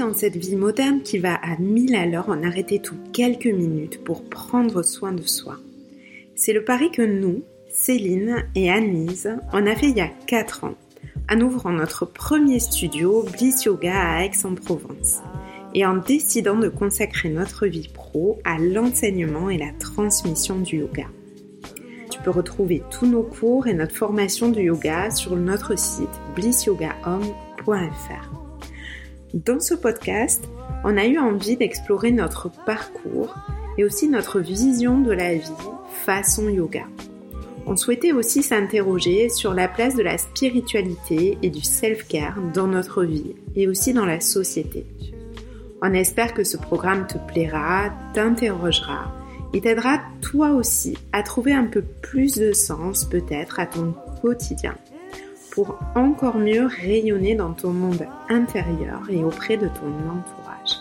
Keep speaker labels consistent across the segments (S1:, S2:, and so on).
S1: dans cette vie moderne qui va à mille à l'heure en arrêter toutes quelques minutes pour prendre soin de soi. C'est le pari que nous, Céline et Anne-Lise, on a fait il y a 4 ans, en ouvrant notre premier studio Bliss Yoga à Aix-en-Provence, et en décidant de consacrer notre vie pro à l'enseignement et la transmission du yoga. Tu peux retrouver tous nos cours et notre formation de yoga sur notre site blissyogahomme.fr. Dans ce podcast, on a eu envie d'explorer notre parcours et aussi notre vision de la vie façon yoga. On souhaitait aussi s'interroger sur la place de la spiritualité et du self-care dans notre vie et aussi dans la société. On espère que ce programme te plaira, t'interrogera et t'aidera toi aussi à trouver un peu plus de sens peut-être à ton quotidien pour encore mieux rayonner dans ton monde intérieur et auprès de ton entourage.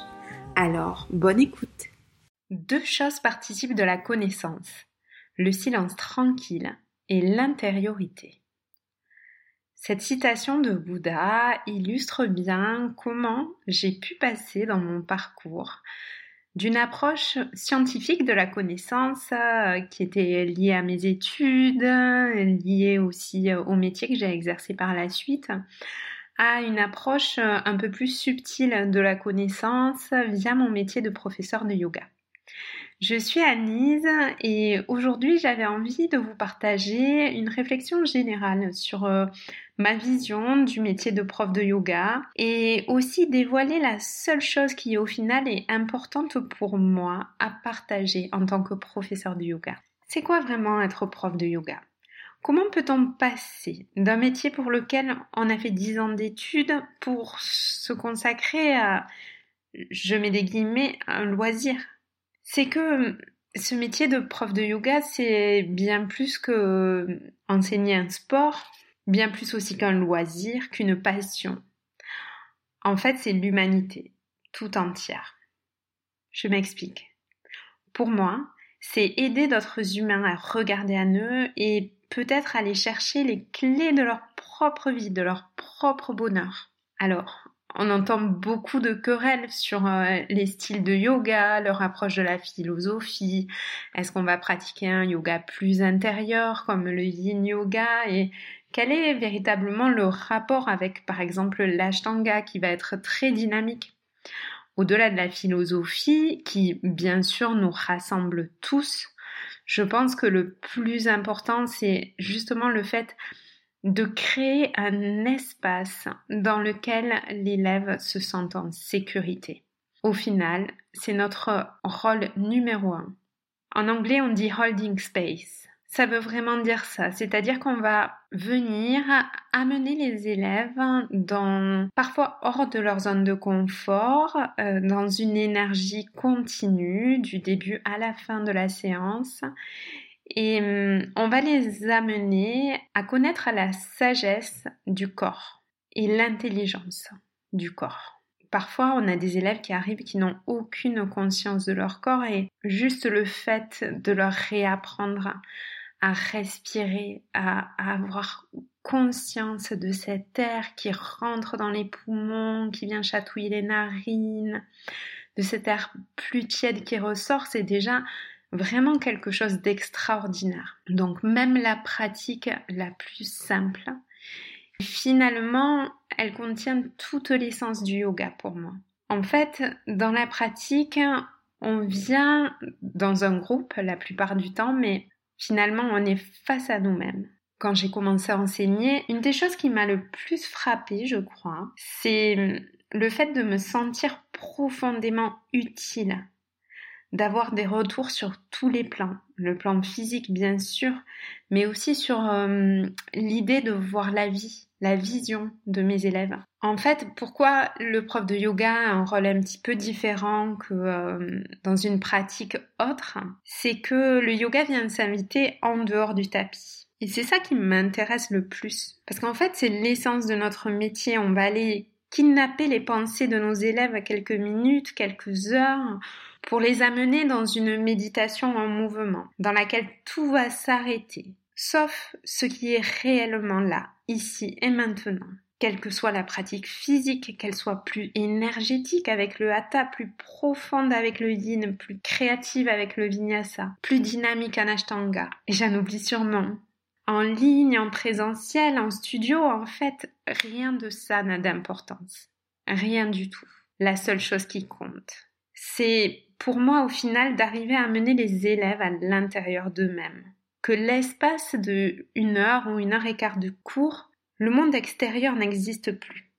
S1: Alors, bonne écoute. Deux choses participent de la connaissance, le silence tranquille et l'intériorité. Cette citation de Bouddha illustre bien comment j'ai pu passer dans mon parcours d'une approche scientifique de la connaissance euh, qui était liée à mes études, liée aussi euh, au métier que j'ai exercé par la suite, à une approche euh, un peu plus subtile de la connaissance via mon métier de professeur de yoga. Je suis Anise et aujourd'hui j'avais envie de vous partager une réflexion générale sur euh, ma vision du métier de prof de yoga et aussi dévoiler la seule chose qui au final est importante pour moi à partager en tant que professeur de yoga. C'est quoi vraiment être prof de yoga? Comment peut-on passer d'un métier pour lequel on a fait 10 ans d'études pour se consacrer à, je mets des guillemets, un loisir? C'est que ce métier de prof de yoga, c'est bien plus que enseigner un sport, bien plus aussi qu'un loisir, qu'une passion. En fait, c'est l'humanité tout entière. Je m'explique. Pour moi, c'est aider d'autres humains à regarder à eux et peut-être aller chercher les clés de leur propre vie, de leur propre bonheur. Alors, on entend beaucoup de querelles sur euh, les styles de yoga, leur approche de la philosophie. Est-ce qu'on va pratiquer un yoga plus intérieur comme le yin yoga? Et quel est véritablement le rapport avec par exemple l'ashtanga qui va être très dynamique? Au-delà de la philosophie qui bien sûr nous rassemble tous, je pense que le plus important c'est justement le fait de créer un espace dans lequel l'élève se sent en sécurité. Au final, c'est notre rôle numéro un. En anglais, on dit holding space. Ça veut vraiment dire ça, c'est-à-dire qu'on va venir amener les élèves dans parfois hors de leur zone de confort, euh, dans une énergie continue du début à la fin de la séance et hum, on va les amener à connaître la sagesse du corps et l'intelligence du corps. Parfois, on a des élèves qui arrivent qui n'ont aucune conscience de leur corps et juste le fait de leur réapprendre à respirer, à, avoir conscience de cet air qui rentre dans les poumons, qui vient chatouiller les narines, de cet air plus tiède qui ressort, c'est déjà vraiment quelque chose d'extraordinaire. Donc même la pratique la plus simple, finalement, elle contient toute l'essence du yoga pour moi. En fait, dans la pratique, on vient dans un groupe la plupart du temps, mais finalement, on est face à nous-mêmes. Quand j'ai commencé à enseigner, une des choses qui m'a le plus frappée, je crois, c'est le fait de me sentir profondément utile d'avoir des retours sur tous les plans, le plan physique bien sûr, mais aussi sur euh, l'idée de voir la vie, la vision de mes élèves. En fait, pourquoi le prof de yoga a un rôle un petit peu différent que euh, dans une pratique autre C'est que le yoga vient s'inviter en dehors du tapis. Et c'est ça qui m'intéresse le plus. Parce qu'en fait, c'est l'essence de notre métier. On va aller kidnapper les pensées de nos élèves à quelques minutes, quelques heures, pour les amener dans une méditation en mouvement, dans laquelle tout va s'arrêter, sauf ce qui est réellement là, ici et maintenant. quelle que soit la pratique physique, qu'elle soit plus énergétique avec le hatha, plus profonde avec le yin, plus créative avec le vinyasa, plus dynamique en ashtanga. Et j'en oublie sûrement. En ligne, en présentiel, en studio, en fait, rien de ça n'a d'importance. Rien du tout. La seule chose qui compte, c'est pour moi au final d'arriver à mener les élèves à l'intérieur d'eux-mêmes. Que l'espace de une heure ou une heure et quart de cours, le monde extérieur n'existe plus.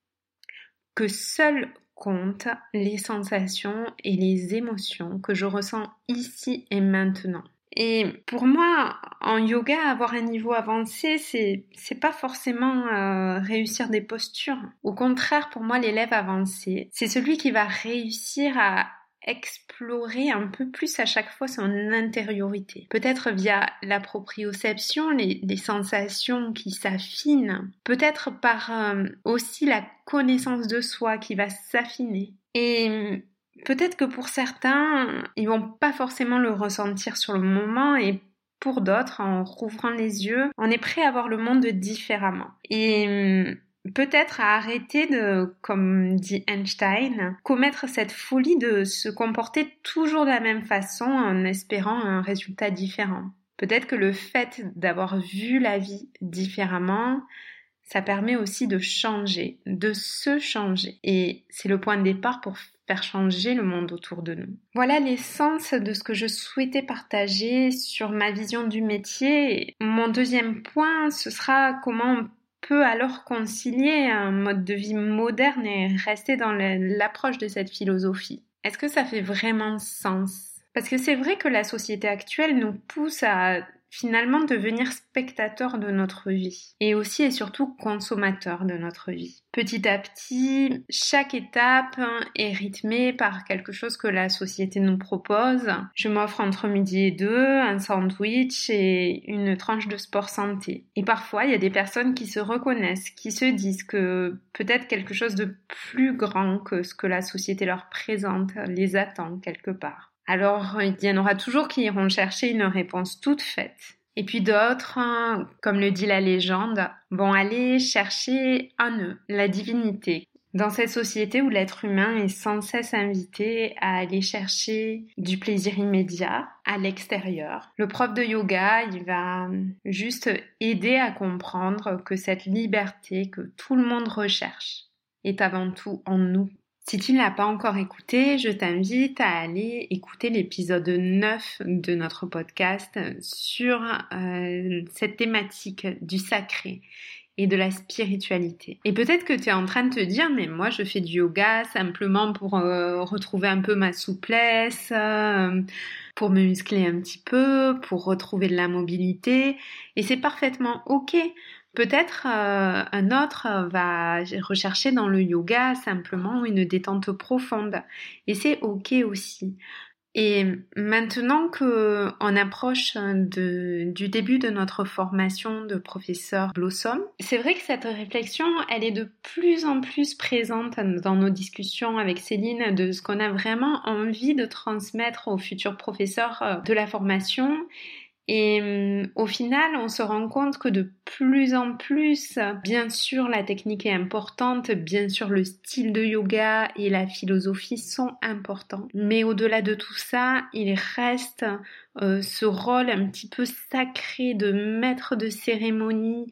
S1: Que seul comptent les sensations et les émotions que je ressens ici et maintenant. Et pour moi, en yoga, avoir un niveau avancé, c'est pas forcément euh, réussir des postures. Au contraire, pour moi, l'élève avancé, c'est celui qui va réussir à explorer un peu plus à chaque fois son intériorité. Peut-être via la proprioception, les, les sensations qui s'affinent. Peut-être par euh, aussi la connaissance de soi qui va s'affiner. Et peut-être que pour certains, ils vont pas forcément le ressentir sur le moment et pour d'autres, en rouvrant les yeux, on est prêt à voir le monde différemment. Et hum, peut-être à arrêter de, comme dit Einstein, commettre cette folie de se comporter toujours de la même façon en espérant un résultat différent. Peut-être que le fait d'avoir vu la vie différemment, ça permet aussi de changer, de se changer. Et c'est le point de départ pour faire changer le monde autour de nous. Voilà l'essence de ce que je souhaitais partager sur ma vision du métier. Mon deuxième point, ce sera comment on peut alors concilier un mode de vie moderne et rester dans l'approche de cette philosophie. Est-ce que ça fait vraiment sens? Parce que c'est vrai que la société actuelle nous pousse à finalement devenir spectateur de notre vie et aussi et surtout consommateur de notre vie. Petit à petit, chaque étape est rythmée par quelque chose que la société nous propose. Je m'offre entre midi et deux un sandwich et une tranche de sport santé. Et parfois, il y a des personnes qui se reconnaissent, qui se disent que peut-être quelque chose de plus grand que ce que la société leur présente les attend quelque part. Alors, il y en aura toujours qui iront chercher une réponse toute faite. Et puis d'autres, hein, comme le dit la légende, vont aller chercher en eux la divinité. Dans cette société où l'être humain est sans cesse invité à aller chercher du plaisir immédiat à l'extérieur, le prof de yoga, il va juste aider à comprendre que cette liberté que tout le monde recherche est avant tout en nous si tu ne l'as pas encore écouté, je t'invite à aller écouter l'épisode 9 de notre podcast sur euh, cette thématique du sacré et de la spiritualité. Et peut-être que tu es en train de te dire, mais moi je fais du yoga simplement pour euh, retrouver un peu ma souplesse, euh, pour me muscler un petit peu, pour retrouver de la mobilité. Et c'est parfaitement ok. Peut-être euh, un autre va rechercher dans le yoga simplement une détente profonde et c'est ok aussi. Et maintenant que on approche du début de notre formation de professeur Blossom, c'est vrai que cette réflexion, elle est de plus en plus présente dans nos discussions avec Céline de ce qu'on a vraiment envie de transmettre aux futurs professeurs euh, de la formation et hum, au final, on se rend compte que de plus en plus, bien sûr, la technique est importante, bien sûr, le style de yoga et la philosophie sont importants. Mais au-delà de tout ça, il reste euh, ce rôle un petit peu sacré de maître de cérémonie,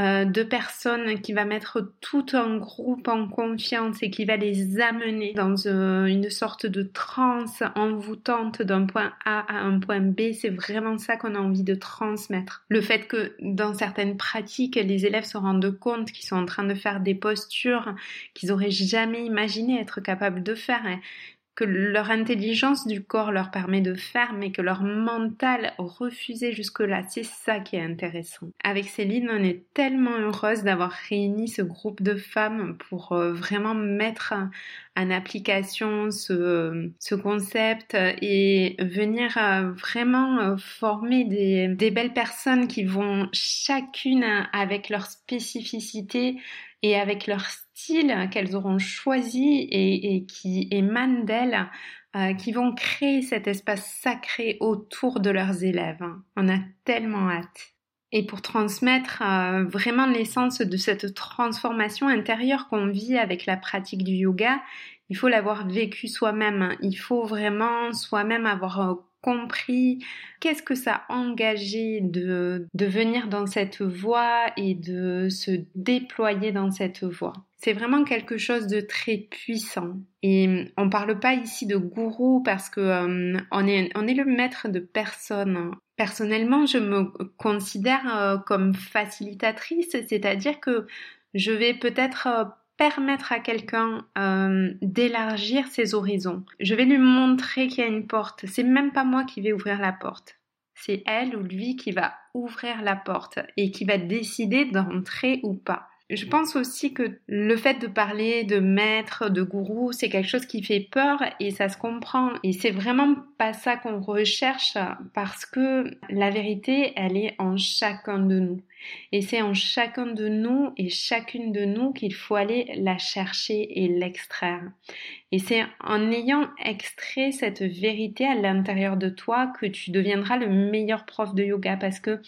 S1: euh, de personnes qui va mettre tout un groupe en confiance et qui va les amener dans euh, une sorte de transe envoûtante d'un point A à un point B. C'est vraiment ça qu'on a envie de transmettre. Le fait que dans certaines pratiques, les élèves se rendent compte qu'ils sont en train de faire des postures qu'ils auraient jamais imaginé être capables de faire. Que leur intelligence du corps leur permet de faire, mais que leur mental refusait jusque-là. C'est ça qui est intéressant. Avec Céline, on est tellement heureuse d'avoir réuni ce groupe de femmes pour euh, vraiment mettre en application ce, ce concept et venir euh, vraiment euh, former des belles personnes qui vont chacune avec leur spécificité et avec leur style qu'elles auront choisi et, qui émanent d'elles, euh, qui vont créer cet espace sacré autour de leurs élèves. On a tellement hâte. Et pour transmettre euh, vraiment l'essence de cette transformation intérieure qu'on vit avec la pratique du yoga, il faut l'avoir vécu soi-même. Il faut vraiment soi-même avoir compris qu'est-ce que ça a engagé de, de venir dans cette voie et de se déployer dans cette voie? C'est vraiment quelque chose de très puissant. Et on parle pas ici de gourou parce que euh, on est on est le maître de personne. Personnellement, je me considère euh, comme facilitatrice, c'est-à-dire que je vais peut-être euh, permettre à quelqu'un euh, d'élargir ses horizons. Je vais lui montrer qu'il y a une porte. C'est même pas moi qui vais ouvrir la porte. C'est elle ou lui qui va ouvrir la porte et qui va décider d'entrer ou pas. Je pense aussi que le fait de parler de maître, de gourou, c'est quelque chose qui fait peur et ça se comprend. Et c'est vraiment pas ça qu'on recherche parce que la vérité, elle est en chacun de nous. Et c'est en chacun de nous et chacune de nous qu'il faut aller la chercher et l'extraire. Et c'est en ayant extrait cette vérité à l'intérieur de toi que tu deviendras le meilleur prof de yoga parce que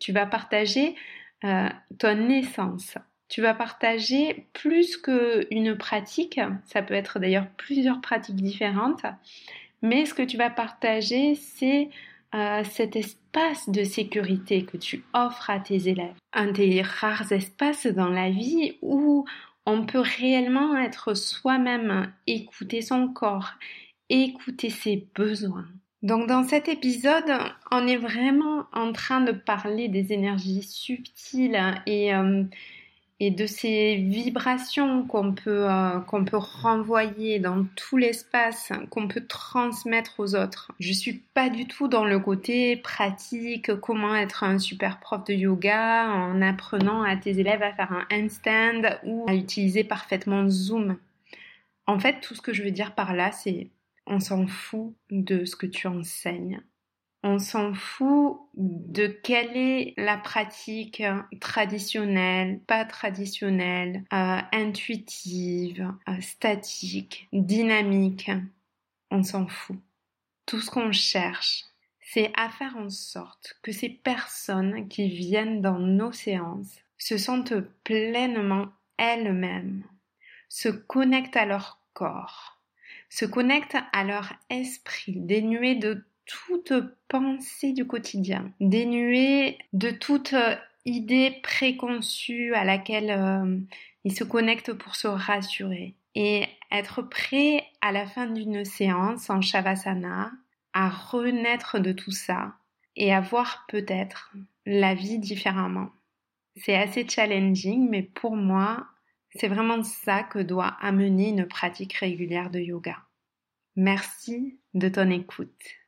S1: tu vas partager euh, ton essence tu vas partager plus qu'une pratique, ça peut être d'ailleurs plusieurs pratiques différentes, mais ce que tu vas partager, c'est euh, cet espace de sécurité que tu offres à tes élèves. Un des rares espaces dans la vie où on peut réellement être soi-même, écouter son corps, écouter ses besoins. Donc dans cet épisode, on est vraiment en train de parler des énergies subtiles et euh, et de ces vibrations qu'on peut euh, peut renvoyer dans tout l'espace, qu'on peut transmettre aux autres. Je suis pas du tout dans le côté pratique, comment être un super prof de yoga en apprenant à tes élèves à faire un handstand ou à utiliser parfaitement Zoom. En fait, tout ce que je veux dire par là, c'est on s'en fout de ce que tu enseignes on s'en fout de quelle est la pratique traditionnelle, pas traditionnelle, euh, intuitive, euh, statique, dynamique. On s'en fout. Tout ce qu'on cherche, c'est à faire en sorte que ces personnes qui viennent dans nos séances se sentent pleinement elles-mêmes, se connectent à leur corps, se connectent à leur esprit dénué de toute pensée du quotidien, dénuée de toute euh, idée préconçue à laquelle euh, il se connecte pour se rassurer et être prêt à la fin d'une séance en Shavasana à renaître de tout ça et à voir peut-être la vie différemment. C'est assez challenging, mais pour moi, c'est vraiment ça que doit amener une pratique régulière de yoga. Merci de ton écoute.